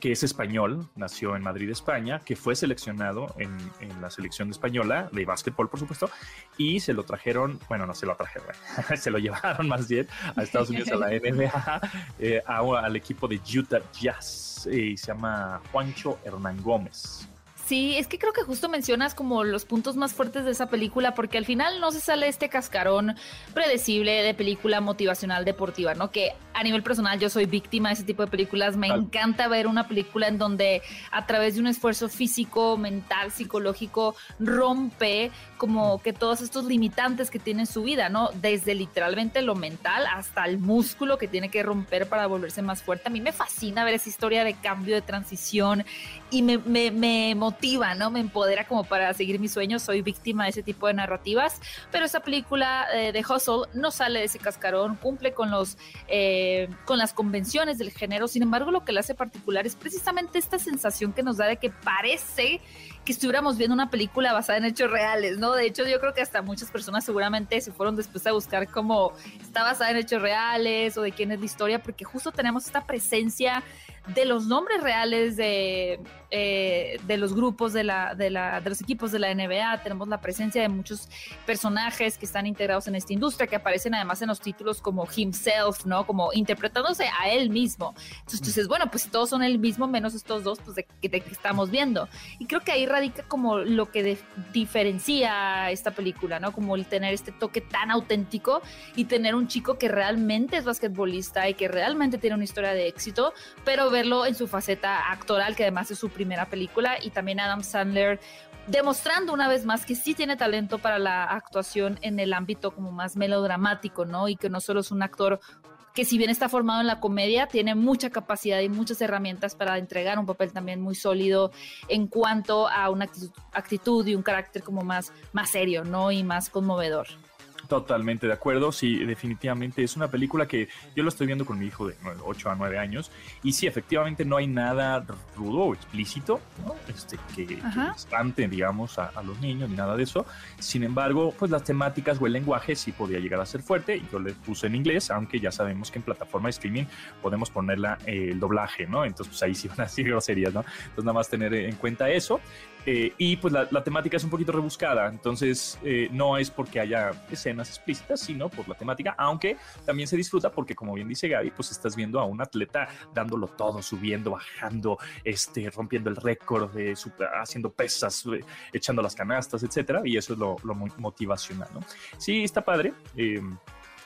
Speaker 6: que es español, nació en Madrid, España, que fue seleccionado en, en la selección española de básquetbol, por supuesto, y se lo trajeron, bueno, no se lo trajeron, [laughs] se lo llevaron más bien a Estados Unidos, a la [laughs] NBA, eh, a- al equipo de Utah Jazz, eh, y se llama Juancho Hernán Gómez.
Speaker 5: Sí, es que creo que justo mencionas como los puntos más fuertes de esa película, porque al final no se sale este cascarón predecible de película motivacional deportiva, ¿no? Que a nivel personal yo soy víctima de ese tipo de películas. Me encanta ver una película en donde a través de un esfuerzo físico, mental, psicológico, rompe como que todos estos limitantes que tiene su vida, ¿no? Desde literalmente lo mental hasta el músculo que tiene que romper para volverse más fuerte. A mí me fascina ver esa historia de cambio, de transición y me, me, me motiva, ¿no? Me empodera como para seguir mis sueños. Soy víctima de ese tipo de narrativas, pero esa película eh, de Hustle no sale de ese cascarón, cumple con los eh, con las convenciones del género. Sin embargo, lo que la hace particular es precisamente esta sensación que nos da de que parece que estuviéramos viendo una película basada en hechos reales, ¿no? De hecho, yo creo que hasta muchas personas seguramente se fueron después a buscar cómo está basada en hechos reales o de quién es la historia, porque justo tenemos esta presencia de los nombres reales de, eh, de los grupos de, la, de, la, de los equipos de la NBA, tenemos la presencia de muchos personajes que están integrados en esta industria, que aparecen además en los títulos como himself, ¿no? Como interpretándose a él mismo. Entonces tú dices, bueno, pues si todos son el mismo, menos estos dos, pues de, de, de que estamos viendo. Y creo que ahí radica como lo que de, diferencia esta película, ¿no? Como el tener este toque tan auténtico y tener un chico que realmente es basquetbolista y que realmente tiene una historia de éxito, pero verlo en su faceta actoral, que además es su primera película, y también Adam Sandler demostrando una vez más que sí tiene talento para la actuación en el ámbito como más melodramático, ¿no? Y que no solo es un actor que si bien está formado en la comedia, tiene mucha capacidad y muchas herramientas para entregar un papel también muy sólido en cuanto a una actitud, y un carácter como más, más serio, ¿no? Y más conmovedor.
Speaker 6: Totalmente de acuerdo, sí, definitivamente es una película que yo lo estoy viendo con mi hijo de 8 a 9 años y sí, efectivamente no hay nada rudo o explícito, ¿no? este, que, que espante, digamos, a, a, los niños ni nada de eso. Sin embargo, pues las temáticas o el lenguaje sí podía llegar a ser fuerte y yo le puse en inglés, aunque ya sabemos que en plataforma de streaming podemos ponerla eh, el doblaje, ¿no? Entonces, pues ahí sí van a decir groserías, ¿no? Entonces, nada más tener en cuenta eso. Eh, y pues la, la, temática es un poquito rebuscada, entonces eh, no es porque haya escenas explícitas, sino por la temática, aunque también se disfruta porque como bien dice Gaby, pues estás viendo a un atleta dándolo todo, subiendo, bajando, este, rompiendo el récord, eh, haciendo pesas, eh, echando las canastas, etcétera, y eso es lo, lo motivacional, ¿no? Sí, está padre, eh,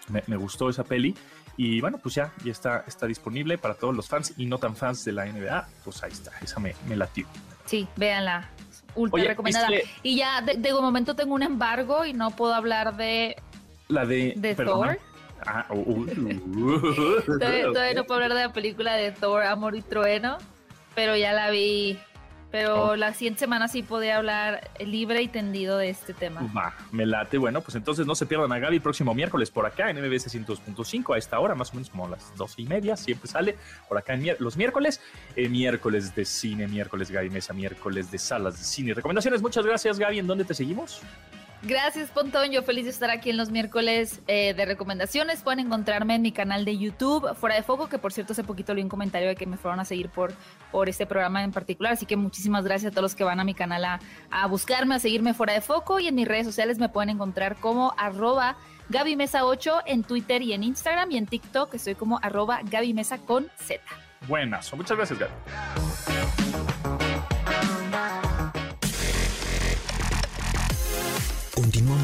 Speaker 6: me, me gustó esa peli. Y bueno, pues ya, ya está, está disponible para todos los fans y no tan fans de la NBA. Pues ahí está, esa me, me latió.
Speaker 5: Sí, véanla. Ultra Oye, recomendada. Y ya de, de, momento tengo un embargo y no puedo hablar de.
Speaker 6: La de.
Speaker 5: de Thor.
Speaker 6: Ah, uh, uh, [laughs]
Speaker 5: uh, todavía, todavía, no puedo hablar de la película de Thor, Amor y Trueno, pero ya la vi. Pero
Speaker 1: Oh.
Speaker 5: la siguiente semana sí podría hablar libre y tendido de este tema.
Speaker 1: Va, me late. Bueno, pues entonces no se pierdan a Gaby el próximo miércoles por acá en MBS 102.5 a esta hora, más o menos como a las dos y media. Siempre sale por acá en los miércoles. Eh, miércoles de cine, miércoles Gaby Mesa, miércoles de salas de cine. Recomendaciones, muchas gracias Gaby. ¿En dónde te seguimos?
Speaker 5: Gracias, Pontón. Yo feliz de estar aquí en los miércoles eh, de recomendaciones. Pueden encontrarme en mi canal de YouTube, Fuera de Foco, que por cierto hace poquito leí un comentario de que me fueron a seguir por, por este programa en particular. Así que muchísimas gracias a todos los que van a mi canal a, a buscarme, a seguirme Fuera de Foco. Y en mis redes sociales me pueden encontrar como arroba Gaby Mesa 8 en Twitter y en Instagram. Y en TikTok estoy como arroba Gaby Mesa con Z.
Speaker 1: Buenas, muchas gracias Gaby.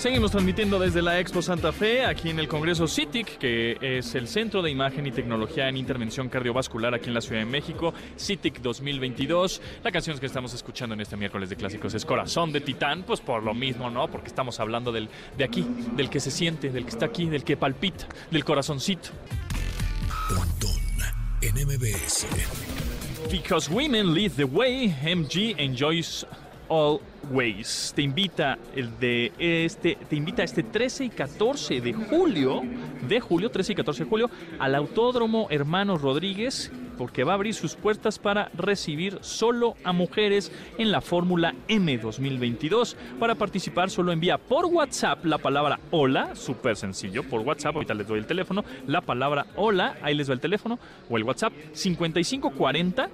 Speaker 1: Seguimos transmitiendo desde la Expo Santa Fe, aquí en el Congreso CITIC, que es el Centro de Imagen y Tecnología en Intervención Cardiovascular aquí en la Ciudad de México, CITIC 2022. La canción que estamos escuchando en este miércoles de clásicos es Corazón de Titán, pues por lo mismo, ¿no? Porque estamos hablando del, de aquí, del que se siente, del que está aquí, del que palpita, del corazoncito.
Speaker 3: Pontón en MBS.
Speaker 1: Because Women Lead the Way, MG enjoys always. Te invita el de este, te invita este 13 y 14 de julio, de julio, 13 y 14 de julio, al Autódromo Hermanos Rodríguez, porque va a abrir sus puertas para recibir solo a mujeres en la Fórmula M 2022. Para participar solo envía por WhatsApp la palabra hola, súper sencillo, por WhatsApp, ahorita les doy el teléfono, la palabra hola, ahí les va el teléfono, o el WhatsApp 5540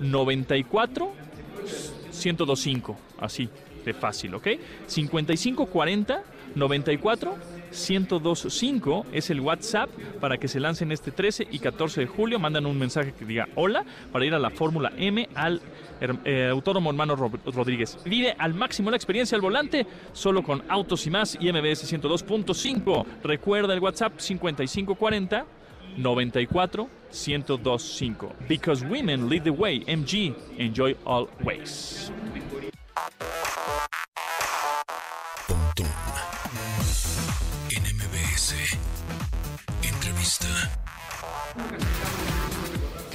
Speaker 1: 94 1025, así de fácil, ¿ok? 5540 94 1025 es el WhatsApp para que se lancen este 13 y 14 de julio. Mandan un mensaje que diga hola para ir a la Fórmula M al eh, Autódromo Hermano Ro- Rodríguez. Vive al máximo la experiencia al volante, solo con autos y más y MBS 102.5. Recuerda el WhatsApp 5540 94 1025. Because women lead the way. MG, enjoy always.
Speaker 3: Entrevista.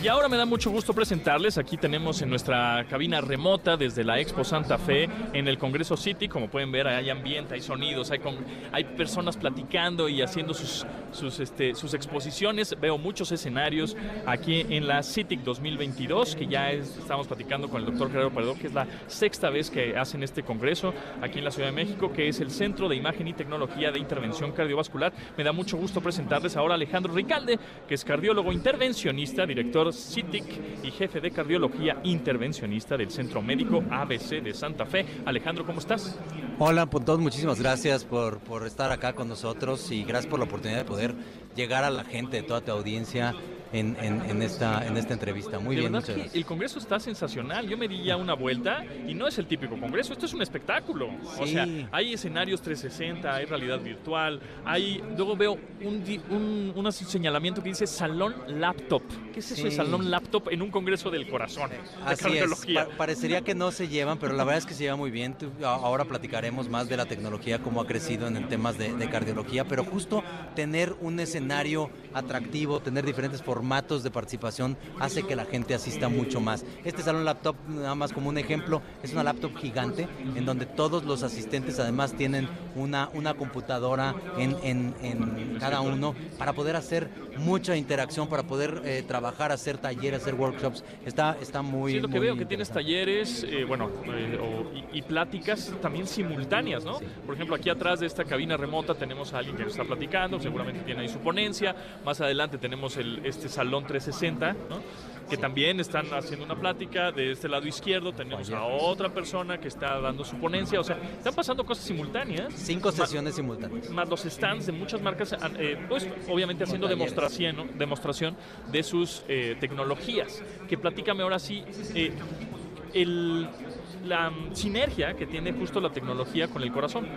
Speaker 1: Y ahora me da mucho gusto presentarles. Aquí tenemos en nuestra cabina remota desde la Expo Santa Fe en el Congreso City. Como pueden ver, hay ambiente, hay sonidos, hay, hay personas platicando y haciendo sus, sus, este, sus exposiciones. Veo muchos escenarios aquí en la CITIC 2022, que ya es- estamos platicando con el doctor Gerardo Paredo, que es la sexta vez que hacen este congreso aquí en la Ciudad de México, que es el Centro de Imagen y Tecnología de Intervención Cardiovascular. Me da mucho gusto presentarles ahora a Alejandro Ricalde, que es cardiólogo intervencionista, director CITIC y jefe de cardiología intervencionista del Centro Médico ABC de Santa Fe. Alejandro, ¿cómo estás?
Speaker 7: Hola, Pontón, muchísimas gracias por, por estar acá con nosotros y gracias por la oportunidad de poder llegar a la gente, de toda tu audiencia en, en- en esta, en esta entrevista. Muy
Speaker 1: de
Speaker 7: bien, muchas gracias.
Speaker 1: el Congreso está sensacional. Yo me di ya una vuelta y no es el típico Congreso, esto es un espectáculo. O sea, hay escenarios 360, hay realidad virtual, hay luego veo un, un, un señalamiento que dice salón laptop. ¿Qué es eso de salón laptop en un Congreso del corazón? [laughs] De
Speaker 7: Así es,
Speaker 1: cardiología.
Speaker 7: pa- parecería que no se llevan, pero la verdad es que se lleva muy bien. Tú- ahora platicaremos más de la tecnología, cómo ha crecido en temas de, de cardiología, pero justo tener un escenario atractivo, tener diferentes formatos de participación, hace que la gente asista mucho más. Este salón laptop, nada más como un ejemplo, es una laptop gigante en donde todos los asistentes además tienen una, una computadora en, en- en cada uno para poder hacer mucha interacción, para poder eh, trabajar, hacer talleres, hacer workshops. Está, está muy...
Speaker 1: Sí, es lo que veo, que tienes talleres, eh, bueno, eh, o- y, y pláticas también simultáneas, ¿no?
Speaker 7: Sí.
Speaker 1: Por ejemplo, aquí atrás de esta cabina remota tenemos a alguien que nos está platicando, seguramente tiene ahí su ponencia. Más adelante tenemos el, este salón 360, ¿no? Que también están haciendo una plática. De este lado izquierdo tenemos a otra persona que está dando su ponencia. O sea, están pasando cosas simultáneas.
Speaker 7: Cinco sesiones simultáneas.
Speaker 1: más los stands de muchas marcas, eh, pues obviamente haciendo demostración, ¿no? demostración de sus eh, tecnologías. Que platícame ahora sí, eh, el- la sinergia que tiene justo la tecnología con el corazón.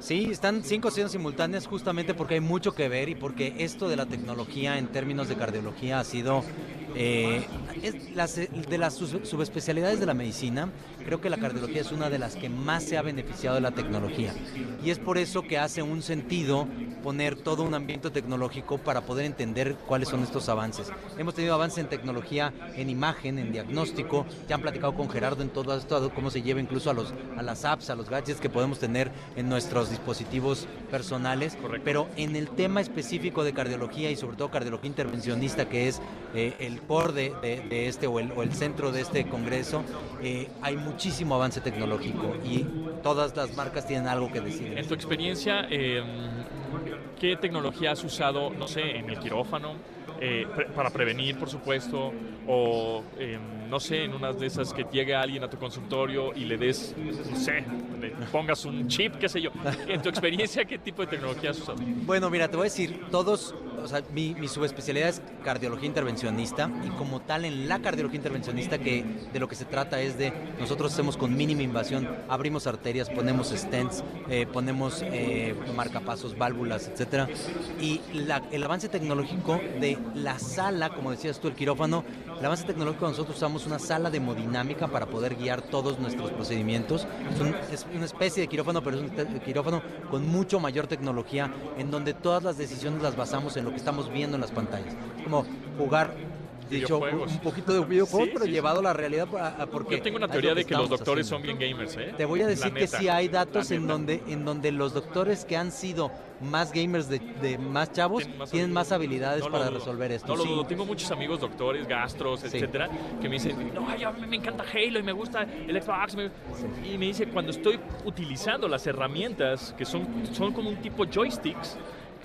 Speaker 7: Sí, están cinco sesiones simultáneas justamente porque hay mucho que ver y porque esto de la tecnología en términos de cardiología ha sido Eh, de las subespecialidades de la medicina, creo que la cardiología es una de las que más se ha beneficiado de la tecnología. Y es por eso que hace un sentido poner todo un ambiente tecnológico para poder entender cuáles son estos avances. Hemos tenido avances en tecnología, en imagen, en diagnóstico. Ya han platicado con Gerardo en todo esto, cómo se lleva incluso a, los, a las apps, a los gadgets que podemos tener en nuestros dispositivos personales.
Speaker 1: Correcto.
Speaker 7: Pero en el tema específico de cardiología y sobre todo cardiología intervencionista, que es eh, el core de, de- de este o el, o el centro de este congreso, eh, hay muchísimo avance tecnológico y todas las marcas tienen algo que decir.
Speaker 1: En tu experiencia, eh, ¿qué tecnología has usado, no sé, en el quirófano? eh, pre- para prevenir, por supuesto, o eh, no sé, en unas de esas que llegue alguien a tu consultorio y le des, no sé, pongas un chip, qué sé yo. En tu experiencia, ¿qué tipo de tecnología has usado?
Speaker 7: Bueno, mira, te voy a decir, todos, o sea, mi, subespecialidad es cardiología intervencionista y como tal en la cardiología intervencionista que de lo que se trata es de, nosotros hacemos con mínima invasión, abrimos arterias, ponemos stents, eh, ponemos eh, marcapasos, válvulas, etcétera. Y el avance tecnológico de la sala, como decías tú, el quirófano, el avance tecnológico nosotros usamos una sala de hemodinámica para poder guiar todos nuestros procedimientos. Es, un- es una especie de quirófano, pero es un quirófano con mucho mayor tecnología, en donde todas las decisiones las basamos en lo que estamos viendo en las pantallas. Como jugar, dicho, un
Speaker 1: Videojuegos.
Speaker 7: un poquito de videojuegos,
Speaker 1: Sí,
Speaker 7: pero
Speaker 1: sí,
Speaker 7: llevado a la realidad. para- Porque
Speaker 1: Yo tengo una teoría de que los doctores
Speaker 7: haciendo.
Speaker 1: son bien gamers, ¿eh?
Speaker 7: Te voy a decir que sí hay datos en donde, en donde los doctores que han sido más gamers de, de más chavos
Speaker 1: Tienen más
Speaker 7: tienen más habilidades
Speaker 1: No
Speaker 7: para
Speaker 1: dudo.
Speaker 7: resolver esto.
Speaker 1: No lo dudo. Tengo muchos amigos doctores, gastros, etcétera, que me dicen, no, a mí me encanta Halo y me gusta el Xbox. me-". Y me dice, cuando estoy utilizando las herramientas, que son, son como un tipo joysticks,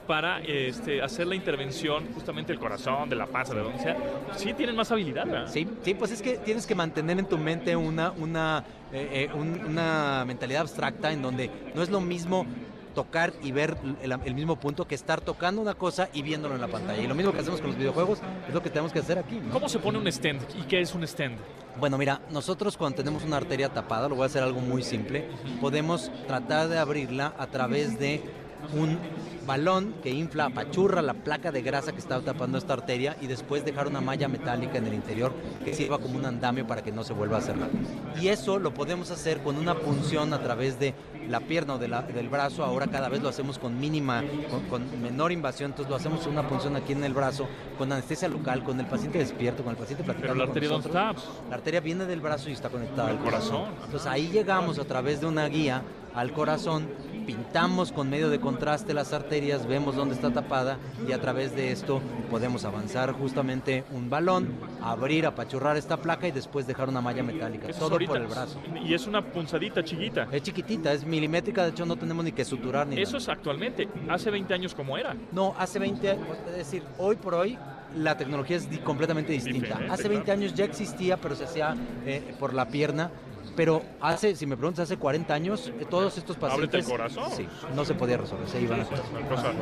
Speaker 1: para este, hacer la intervención justamente del corazón, de la panza, de donde sea, sí tienen más habilidad, ¿verdad?
Speaker 7: Sí, sí, pues es que tienes que mantener en tu mente una, una, eh, eh, un- una mentalidad abstracta en donde no es lo mismo tocar y ver el, el mismo punto que estar tocando una cosa y viéndolo en la pantalla. Y lo mismo que hacemos con los videojuegos es lo que tenemos que hacer aquí. ¿no?
Speaker 1: ¿Cómo se pone un stand? ¿Y qué es un stand?
Speaker 7: Bueno, mira, nosotros cuando tenemos una arteria tapada, lo voy a hacer algo muy simple, podemos tratar de abrirla a través de un balón que infla, apachurra la placa de grasa que está tapando esta arteria y después dejar una malla metálica en el interior que sirva como un andamio para que no se vuelva a cerrar. Y eso lo podemos hacer con una punción a través de la pierna o de la- del brazo. Ahora cada vez lo hacemos con mínima, con, con menor invasión, entonces lo hacemos una punción aquí en el brazo, con anestesia local, con el paciente despierto, con el paciente platicando.
Speaker 1: Pero la
Speaker 7: con
Speaker 1: arteria, ¿dónde está?
Speaker 7: La arteria viene del brazo y está conectada al
Speaker 1: Al
Speaker 7: corazón.
Speaker 1: corazón.
Speaker 7: Entonces ahí llegamos a través de una guía al corazón, pintamos con medio de contraste las arterias, vemos dónde está tapada y a través de esto podemos avanzar justamente un balón, abrir, apachurrar esta placa y después dejar una malla metálica. Todo
Speaker 1: ahorita.
Speaker 7: por el brazo.
Speaker 1: Y es una punzadita chiquita.
Speaker 7: Es chiquitita, es milimétrica, de hecho no tenemos ni que suturar ni
Speaker 1: Eso
Speaker 7: nada.
Speaker 1: es actualmente. Hace 20 años como era.
Speaker 7: No, hace 20 años, es decir, hoy por hoy la tecnología es completamente distinta.
Speaker 1: Diferente,
Speaker 7: Hace 20
Speaker 1: claro.
Speaker 7: años ya existía, pero se hacía eh, por la pierna. Pero hace, si me preguntas, hace 40 años, eh, todos estos
Speaker 1: Ábrete el
Speaker 7: pacientes...
Speaker 1: corazón.
Speaker 7: Sí, no se podía resolver, se iban a
Speaker 1: una cosa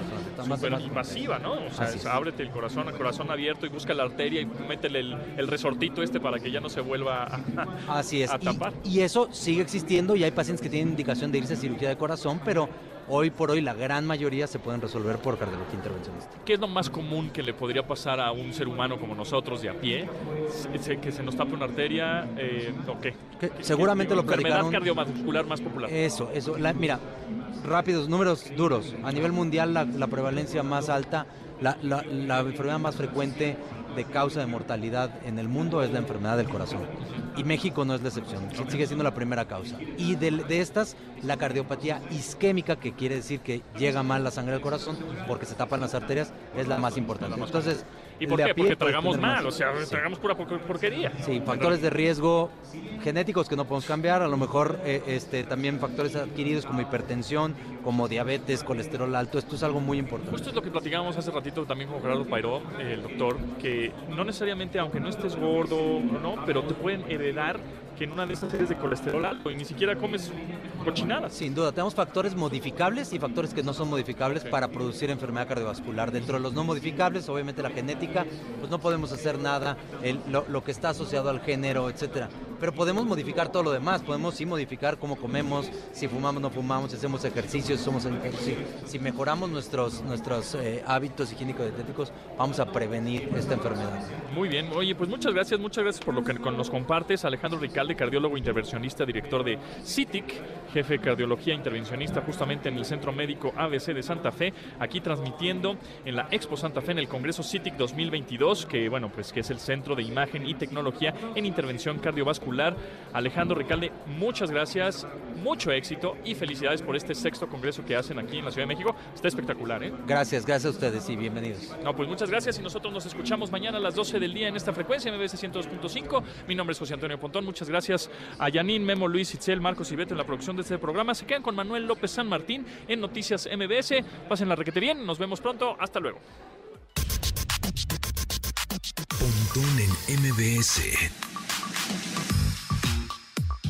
Speaker 1: súper invasiva, ¿no? O sea, es ábrete el corazón, el corazón abierto y busca la arteria y métele el, el resortito este para que ya no se vuelva a,
Speaker 7: Así es.
Speaker 1: a
Speaker 7: Y-
Speaker 1: tapar.
Speaker 7: Y, eso sigue existiendo y hay pacientes que tienen indicación de irse a cirugía de corazón, pero hoy por hoy la gran mayoría se pueden resolver por cardiología intervencionista.
Speaker 1: ¿Qué es lo más común que le podría pasar a un ser humano como nosotros de a pie? ¿Que se nos tape una arteria? Eh, ¿O qué?
Speaker 7: Que
Speaker 1: ¿Qué-
Speaker 7: seguramente
Speaker 1: qué-
Speaker 7: lo
Speaker 1: enfermedad
Speaker 7: platicaron-
Speaker 1: cardiovascular más popular.
Speaker 7: Eso, eso. La- mira, rápidos, números duros. A nivel mundial, la, la prevalencia más alta, la, la- la enfermedad más frecuente de causa de mortalidad en el mundo es la enfermedad del corazón. Y México no es la excepción, sigue siendo la primera causa. Y de, de estas, la cardiopatía isquémica, que quiere decir que llega mal la sangre al corazón porque se tapan las arterias, es la más importante. Entonces,
Speaker 1: ¿Y por qué? Porque
Speaker 7: puede
Speaker 1: tragamos
Speaker 7: más.
Speaker 1: mal, o sea,
Speaker 7: Sí.
Speaker 1: tragamos pura por- porquería.
Speaker 7: Sí, factores de riesgo genéticos que no podemos cambiar, a lo mejor eh, este, también factores adquiridos como hipertensión, como diabetes, colesterol alto, esto es algo muy importante.
Speaker 1: Justo es lo que platicábamos hace ratito también con Gerardo Pairó, el doctor, que no necesariamente, aunque no estés gordo no, pero te pueden heredar que en una de estas eres de colesterol alto y ni siquiera comes cochinadas.
Speaker 7: Sin duda, tenemos factores modificables y factores que no son modificables
Speaker 1: Sí.
Speaker 7: para producir enfermedad cardiovascular. Dentro de los no modificables, obviamente la genética, pues no podemos hacer nada, el- lo, lo que está asociado al género, etcétera. Pero podemos modificar todo lo demás, podemos sí modificar cómo comemos, si fumamos, no fumamos, si hacemos ejercicios, somos si, si mejoramos nuestros, nuestros eh, hábitos higiénico-dietéticos, vamos a prevenir esta enfermedad.
Speaker 1: Muy bien, oye, pues muchas gracias, muchas gracias por lo que nos compartes. Alejandro Ricalde, cardiólogo intervencionista, director de CITIC, jefe de cardiología intervencionista justamente en el Centro Médico ABC de Santa Fe, aquí transmitiendo en la Expo Santa Fe en el Congreso CITIC 2022, que bueno, pues que es el Centro de Imagen y Tecnología en Intervención Cardiovascular. Alejandro Ricalde, muchas gracias, mucho éxito y felicidades por este sexto congreso que hacen aquí en la Ciudad de México. Está espectacular, ¿eh?
Speaker 7: Gracias, gracias a ustedes y bienvenidos.
Speaker 1: No, pues muchas gracias y nosotros nos escuchamos mañana a las 12 del día en esta frecuencia MBS 102.5. Mi nombre es José Antonio Pontón. Muchas gracias a Yanin, Memo, Luis, Itzel, Marcos y Beto en la producción de este programa. Se quedan con Manuel López San Martín en Noticias MBS. Pasen la requete bien. Nos vemos pronto. Hasta luego.
Speaker 3: Pontón en MBS.